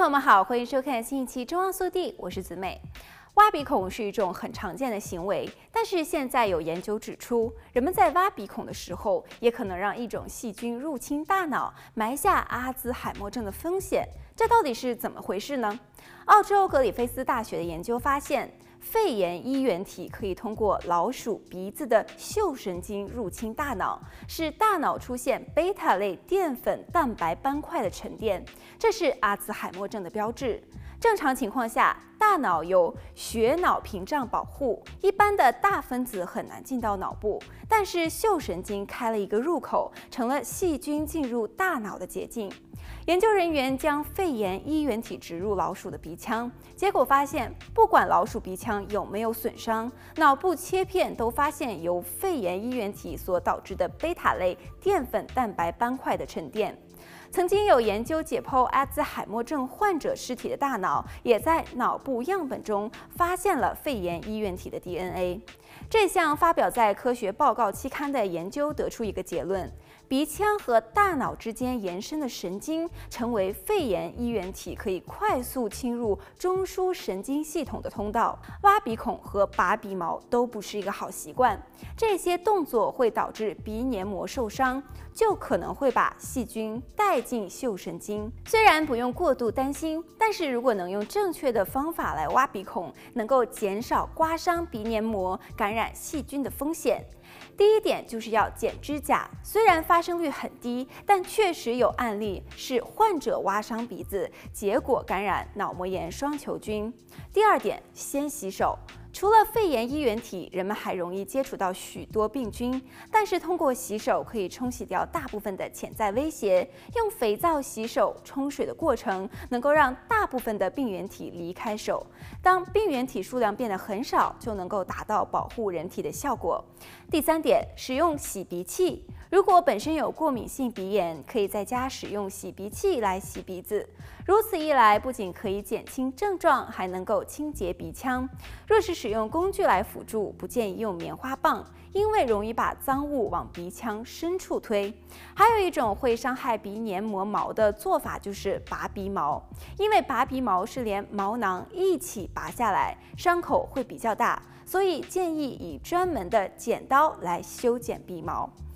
朋友们好，欢迎收看新一期《中央速递》，我是子美。挖鼻孔是一种很常见的行为，但是现在有研究指出，人们在挖鼻孔的时候，也可能让一种细菌入侵大脑，埋下阿兹海默症的风险。这到底是怎么回事呢？澳洲格里菲斯大学的研究发现，肺炎衣原体可以通过老鼠鼻子的嗅神经入侵大脑，使大脑出现贝塔类淀粉蛋白斑块的沉淀，这是阿兹海默症的标志。正常情况下，大脑有血脑屏障保护，一般的大分子很难进到脑部。但是嗅神经开了一个入口，成了细菌进入大脑的捷径。研究人员将肺炎衣原体植入老鼠的鼻腔，结果发现，不管老鼠鼻腔有没有损伤，脑部切片都发现由肺炎衣原体所导致的贝塔类淀粉蛋白斑块的沉淀。曾经有研究解剖阿兹海默症患者尸体的大脑，也在脑部样本中发现了肺炎衣原体的 DNA。这项发表在科学报告期刊的研究得出一个结论。鼻腔和大脑之间延伸的神经成为肺炎衣原体可以快速侵入中枢神经系统的通道。挖鼻孔和拔鼻毛都不是一个好习惯，这些动作会导致鼻黏膜受伤，就可能会把细菌带进嗅神经。虽然不用过度担心，但是如果能用正确的方法来挖鼻孔，能够减少刮伤鼻黏膜、感染细菌的风险。第一点就是要剪指甲，虽然发生率很低，但确实有案例是患者挖伤鼻子，结果感染脑膜炎双球菌。第二点，先洗手。除了肺炎衣原体，人们还容易接触到许多病菌，但是通过洗手可以冲洗掉大部分的潜在威胁。用肥皂洗手冲水的过程，能够让大部分的病原体离开手。当病原体数量变得很少，就能够达到保护人体的效果。第三点，使用洗鼻器。如果本身有过敏性鼻炎，可以在家使用洗鼻器来洗鼻子。如此一来，不仅可以减轻症状，还能够清洁鼻腔。若是使用工具来辅助，不建议用棉花棒，因为容易把脏物往鼻腔深处推。还有一种会伤害鼻黏膜毛的做法，就是拔鼻毛。因为拔鼻毛是连毛囊一起拔下来，伤口会比较大，所以建议以专门的剪刀来修剪鼻毛。